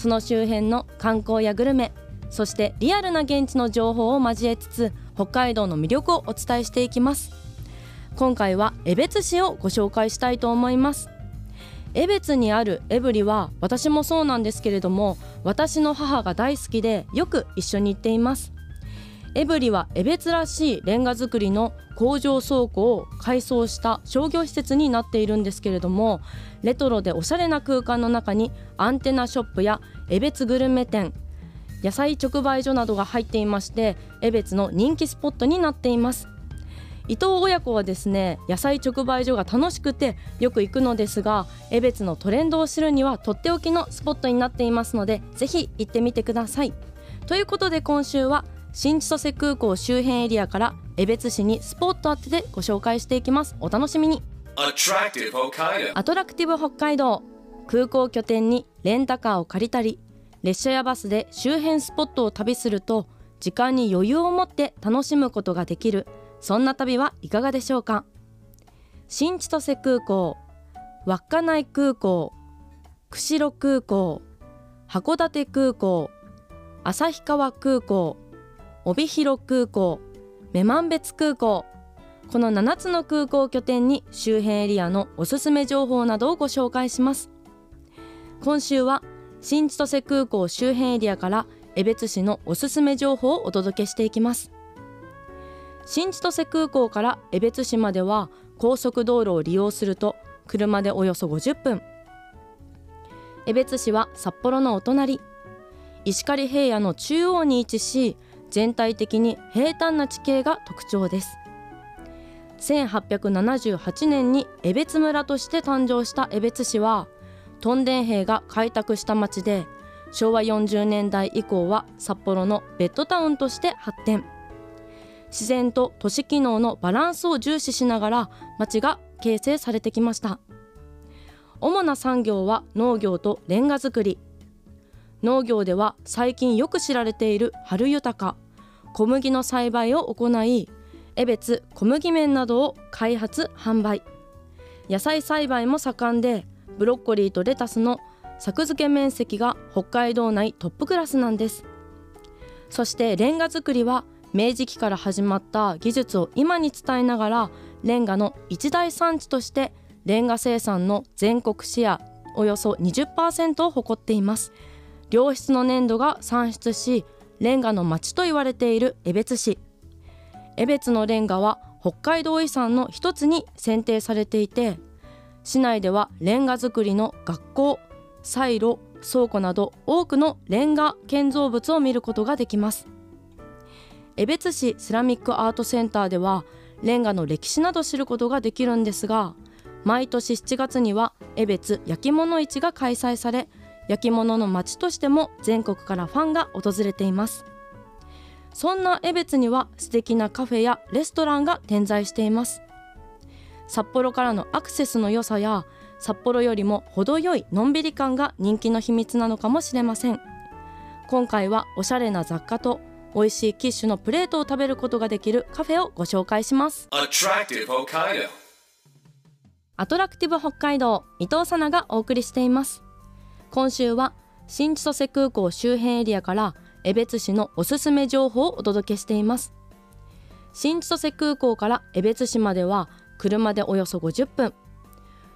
その周辺の観光やグルメそしてリアルな現地の情報を交えつつ北海道の魅力をお伝えしていきます。今回は江別市をご紹介したいと思います。江別にあるエブリは私もそうなんですけれども私の母が大好きでよく一緒に行っています。エブリは江別らしいレンガ造りの工場倉庫を改装した商業施設になっているんですけれどもレトロでおしゃれな空間の中にアンテナショップや江別グルメ店野菜直売所などが入っていまして江別の人気スポットになっています。伊藤親子はですね野菜直売所が楽しくてよく行くのですが江別のトレンドを知るにはとっておきのスポットになっていますのでぜひ行ってみてください。ということで今週は新千歳空港周辺エリアから江別市にスポット当ててご紹介していきます。お楽しみに.アトラクティブ北海道。空港拠点にレンタカーを借りたり列車やバスで周辺スポットを旅すると時間に余裕を持って楽しむことができる。そんな旅はいかがでしょうか。新千歳空港。稚内空港。釧路空港。函館空港。旭川空港帯広空港女満別空港。この7つの空港拠点に周辺エリアのおすすめ情報などをご紹介します。今週は新千歳空港周辺エリアから江別市のおすすめ情報をお届けしていきます。新千歳空港から江別市までは高速道路を利用すると車でおよそ50分。江別市は札幌のお隣石狩平野の中央に位置し全体的に平坦な地形が特徴です。1878年に江別村として誕生した江別市は屯田兵が開拓した町で昭和40年代以降は札幌のベッドタウンとして発展。自然と都市機能のバランスを重視しながら町が形成されてきました。主な産業は農業とレンガ作り。農業では最近よく知られている春豊小麦の栽培を行い江別小麦麺などを開発販売。野菜栽培も盛んでブロッコリーとレタスの作付け面積が北海道内トップクラスなんです。そしてレンガ作りは明治期から始まった技術を今に伝えながらレンガの一大産地としてレンガ生産の全国シェアおよそ20%を誇っています。良質の粘土が産出しレンガの町と言われている江別市。江別のレンガは北海道遺産の一つに選定されていて市内ではレンガ作りの学校サイロ倉庫など多くのレンガ建造物を見ることができます。江別市セラミックアートセンターではレンガの歴史など知ることができるんですが毎年7月には江別焼き物市が開催され焼き物の街としても全国からファンが訪れています。そんな江別には素敵なカフェやレストランが点在しています。札幌からのアクセスの良さや札幌よりも程よいのんびり感が人気の秘密なのかもしれません。今回はおしゃれな雑貨と美味しいキッシュのプレートを食べることができるカフェをご紹介します.アトラクティブ北海道伊藤さながお送りしています今週は新千歳空港周辺エリアから江別市のおすすめ情報をお届けしています。新千歳空港から江別市までは車でおよそ50分。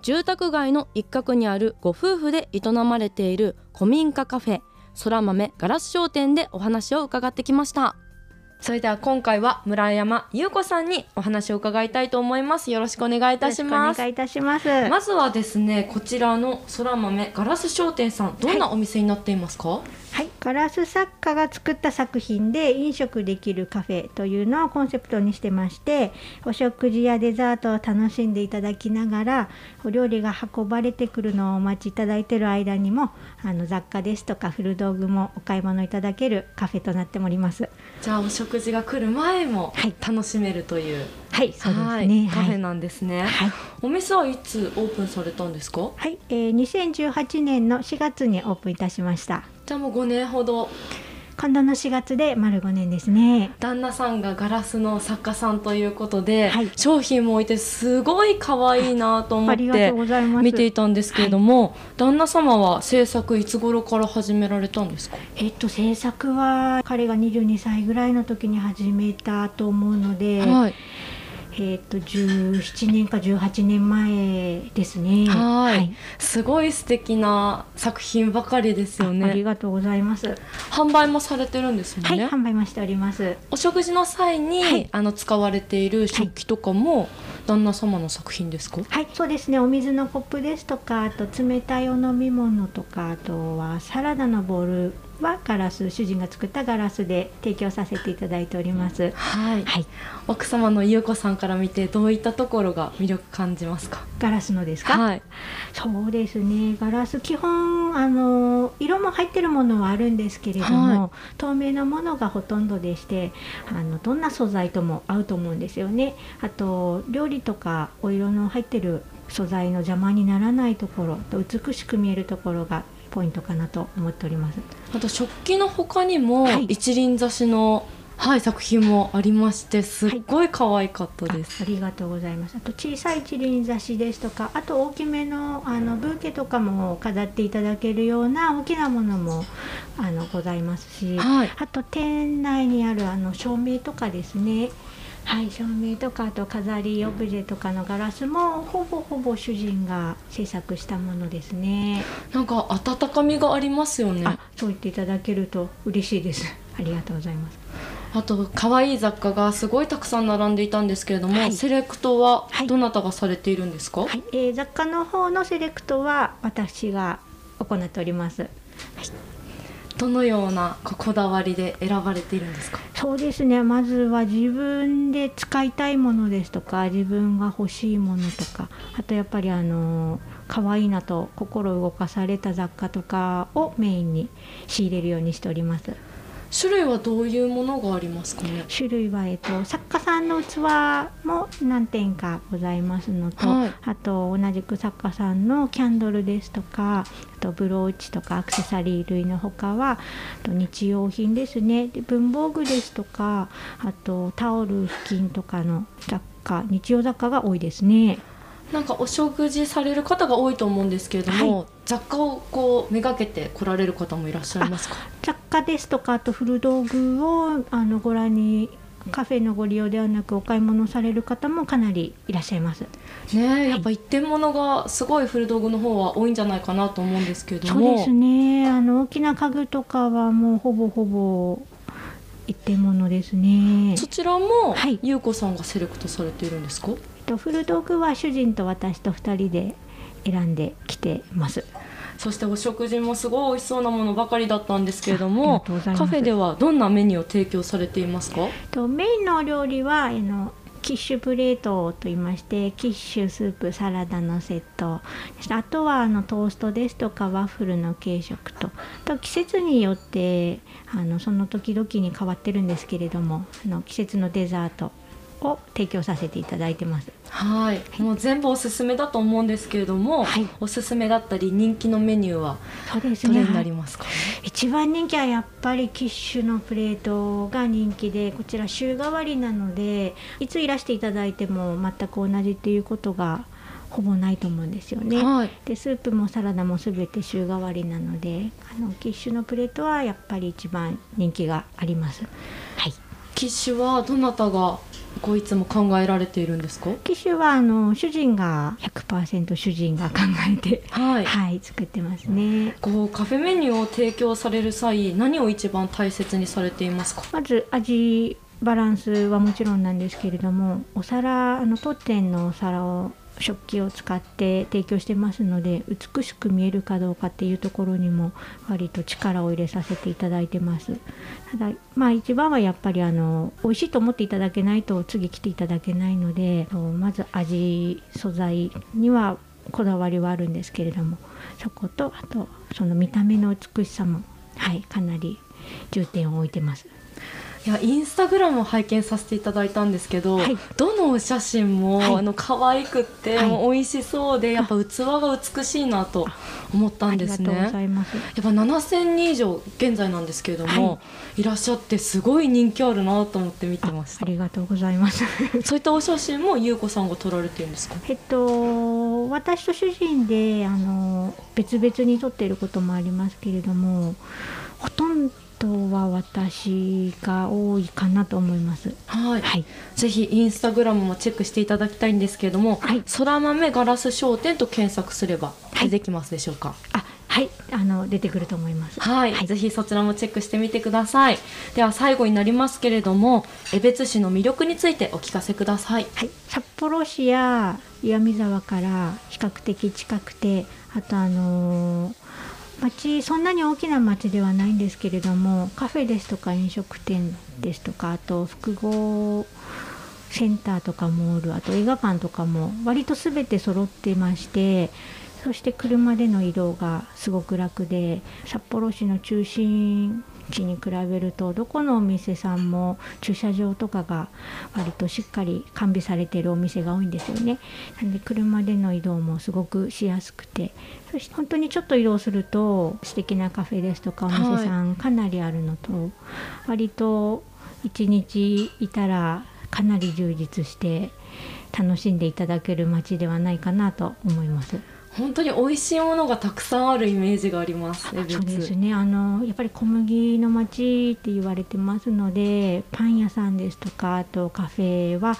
住宅街の一角にあるご夫婦で営まれている古民家カフェ空豆ガラス商店でお話を伺ってきました。それでは今回は村山優子さんにお話を伺いたいと思いますよろしくお願いいたしますお願いいたします。まずはですねこちらの空豆ガラス商店さんどんなお店になっていますか、はい、ガラス作家が作った作品で飲食できるカフェというのをコンセプトにしてましてお食事やデザートを楽しんでいただきながらお料理が運ばれてくるのをお待ちいただいている間にもあの雑貨ですとか古道具もお買い物いただけるカフェとなっております。じゃあお食事が来る前もはい。楽しめるという、はい、そうですはい。ね。はい。カフェなんですね、はい。お店はいつオープンされたんですか？はい、えー、2018年の4月にオープンいたしました。じゃあもう5年ほど今度の4月で丸5年ですね。旦那さんがガラスの作家さんということで、はい商品も置いてすごい可愛いなと思って。見ていたんですけれども、旦那様は制作いつ頃から始められたんですか？えっと制作は彼が22歳ぐらいの時に始めたと思うので、はいえっと17年か18年前ですね。はいすごい素敵な作品ばかりですよあありねがとうございます。販売もされてるんですよはい、ね、販売もしております。お食事の際に、はいあの使われている食器とかも旦那様の作品ですか、はい、そうですね。お水のコップですとか、あと冷たいお飲み物とか、あとはサラダのボウルはガラス、主人が作ったガラスで提供させていただいております。はい。はい、奥様の優子さんから見てどういったところが魅力感じますか？ガラスのですか？はい。そうですね。ガラス基本あの色も入ってるものはあるんですけれども、は透明なものがほとんどでしてあのどんな素材とも合うと思うんですよね。あと料理とかお色の入ってる素材の邪魔にならないところと美しく見えるところがポイントかなと思っております。あと食器の他にも、はい。一輪挿しの、はい、作品もありましてすっごい可愛かったです、あありがとうございます。あと小さい一輪挿しですとかあと大きめのあのブーケとかも飾っていただけるような大きなものもあのございますし、はい。あと店内にあるあの照明とかですねはい照明とかあと飾りオブジェとかのガラスもほぼほぼ主人が制作したものですね、なんか温かみがありますよね。あそう言っていただけると嬉しいです。ありがとうございます。あと可愛い雑貨がすごいたくさん並んでいたんですけれども、はい。セレクトははい。どなたがされているんですか、はい、えー雑貨の方のセレクトは私が行っておりますどのようなこだわりで選ばれているんですか？そうですね。まずは自分で使いたいものですとか自分が欲しいものとかあとやっぱりあの可愛いなと心動かされた雑貨とかをメインに仕入れるようにしております。種類はどういうものがありますかね？種類は、えっと、作家さんの器も何点かございますのと、はい。あと同じく作家さんのキャンドルですとかあとブローチとかアクセサリー類のほかはあと日用品ですね。で文房具ですとかあとタオル布巾とかの雑貨日用雑貨が多いですね。なんかお食事される方が多いと思うんですけれども、は雑貨をこうめがけて来られる方もいらっしゃいますか？雑貨ですとかあと古道具をあのご覧にカフェのご利用ではなくお買い物される方もかなりいらっしゃいます。ねえやっぱ一点物がすごい古道具の方は多いんじゃないかなと思うんですけれどそうもですね。あの大きな家具とかはもうほぼほぼ一点物ですね。そちらも、はい。優子さんがセレクトされているんですか？と古道具は主人と私と2人で選んできてます。そしてお食事もすごい美味しそうなものばかりだったんですけれどもカフェではどんなメニューを提供されていますか？とメインのお料理はあのキッシュプレートといいましてキッシュスープサラダのセットあとはあのトーストですとかワッフルの軽食と。あと季節によってあのその時々に変わってるんですけれどもあの季節のデザートを提供させていただいてます。はい。もう全部おすすめだと思うんですけれども、はい。おすすめだったり人気のメニューはどれになりますか、一番人気はやっぱりキッシュのプレートが人気でこちら週替わりなのでいついらしていただいても全く同じっていうことがほぼないと思うんですよね。はい。でスープもサラダも全て週替わりなのであのキッシュのプレートはやっぱり一番人気があります。はい。キッシュはどなたがこういつも考えられているんですか？キッシュはあの主人が100%主人が考えてはい、はい作ってますね。こうカフェメニューを提供される際何を一番大切にされていますか？まず味バランスはもちろんなんですけれどもお皿あの当店のお皿を食器を使って提供してますので美しく見えるかどうかっていうところにも割と力を入れさせていただいてます。ただまあ一番はやっぱりあの美味しいと思っていただけないと次来ていただけないのでまず味素材にはこだわりはあるんですけれどもそことあとその見た目の美しさもはいかなり重点を置いてます。いやインスタグラムを拝見させていただいたんですけど、はい。どのお写真も、はい。あの可愛くって、はい。美味しそうでやっぱ器が美しいなと思ったんですありがとうござね。います。やっぱ7000人以上現在なんですけれども、い、らっしゃってすごい人気あるなと思って見てました。ありがとうございます。そういったお写真も優子さんが撮られてるんですか？えっと私と主人であの別々に撮っていることもありますけれどもほとんどは私が多いかなと思います。はい、はい。ぜひインスタグラムもチェックしていただきたいんですけれども、はい。空豆ガラス商店と検索すればはい。出てきますでしょうか、あはい。あの出てくると思います。はい、ぜひそちらもチェックしてみてください。では最後になりますけれども江別市の魅力についてお聞かせください。はい、札幌市や岩見沢から比較的近くてあとあのー町そんなに大きな町ではないんですけれどもカフェですとか飲食店ですとかあと複合センターとかモールあと映画館とかも割と全て揃ってましてそして車での移動がすごく楽で札幌市の中心地に比べるとどこのお店さんも駐車場とかが割としっかり完備されているお店が多いんですよね。なので車での移動もすごくしやすくてそして本当にちょっと移動すると素敵なカフェですとかお店さんかなりあるのと、割と一日いたらかなり充実して楽しんでいただける街ではないかなと思います。本当に美味しいものがたくさんあるイメージがありますそうですね。あのやっぱり小麦の町って言われてますのでパン屋さんですとかあとカフェは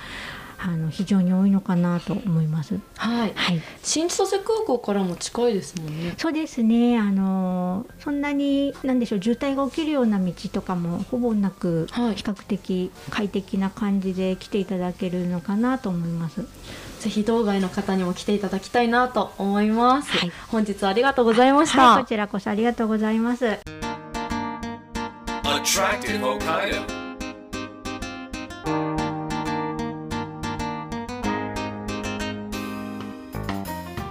あの非常に多いのかなと思います。はい。はい。新千歳空港からも近いですもんね。そうですね。あのそんなに何でしょう渋滞が起きるような道とかもほぼなく、はい。比較的快適な感じで来ていただけるのかなと思います。ぜひ道外の方にも来ていただきたいなと思います、はい本日はありがとうございました、はい、こちらこそありがとうございます。Attractive Hokkaido.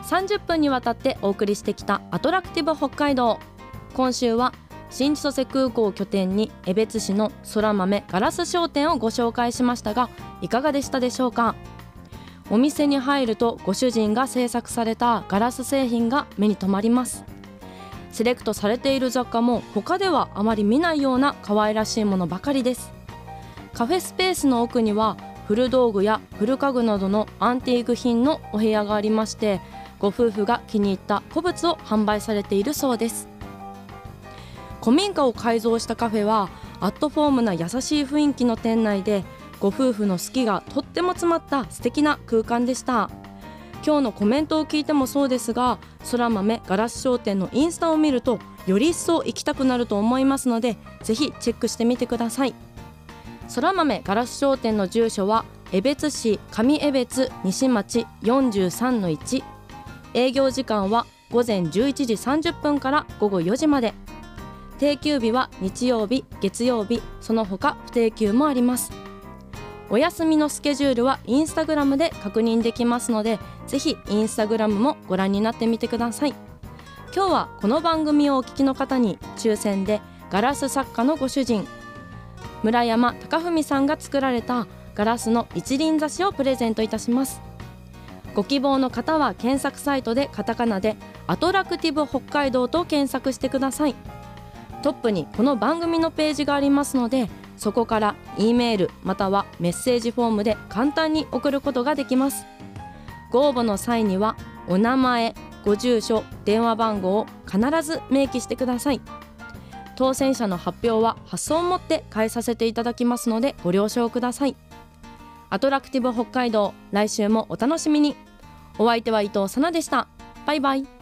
30分にわたってお送りしてきたアトラクティブ北海道今週は新千歳空港を拠点に江別市の空豆ガラス商店をご紹介しましたがいかがでしたでしょうか？お店に入るとご主人が制作されたガラス製品が目に留まります。セレクトされている雑貨も他ではあまり見ないような可愛らしいものばかりです。カフェスペースの奥には古道具や古家具などのアンティーク品のお部屋がありましてご夫婦が気に入った古物を販売されているそうです。古民家を改造したカフェはアットフォームな優しい雰囲気の店内でご夫婦の好きがとっても詰まった素敵な空間でした。今日のコメントを聞いてもそうですが空豆ガラス商店のインスタを見るとより一層行きたくなると思いますのでぜひチェックしてみてください。空豆ガラス商店の住所は江別市上江別西町43-1営業時間は午前11時30分から午後4時まで。定休日は日曜日月曜日その他不定休もあります。お休みのスケジュールはインスタグラムで確認できますのでぜひインスタグラムもご覧になってみてください。今日はこの番組をお聞きの方に抽選でガラス作家のご主人村山貴文さんが作られたガラスの一輪挿しをプレゼントいたします。ご希望の方は検索サイトでカタカナでアトラクティブ北海道と検索してください。トップにこの番組のページがありますのでそこから E メールまたはメッセージフォームで簡単に送ることができます。ご応募の際にはお名前ご住所電話番号を必ず明記してください。当選者の発表は発送をもって返させていただきますのでご了承ください。アトラクティブ北海道来週もお楽しみに。お相手は伊藤さなでした。バイバイ。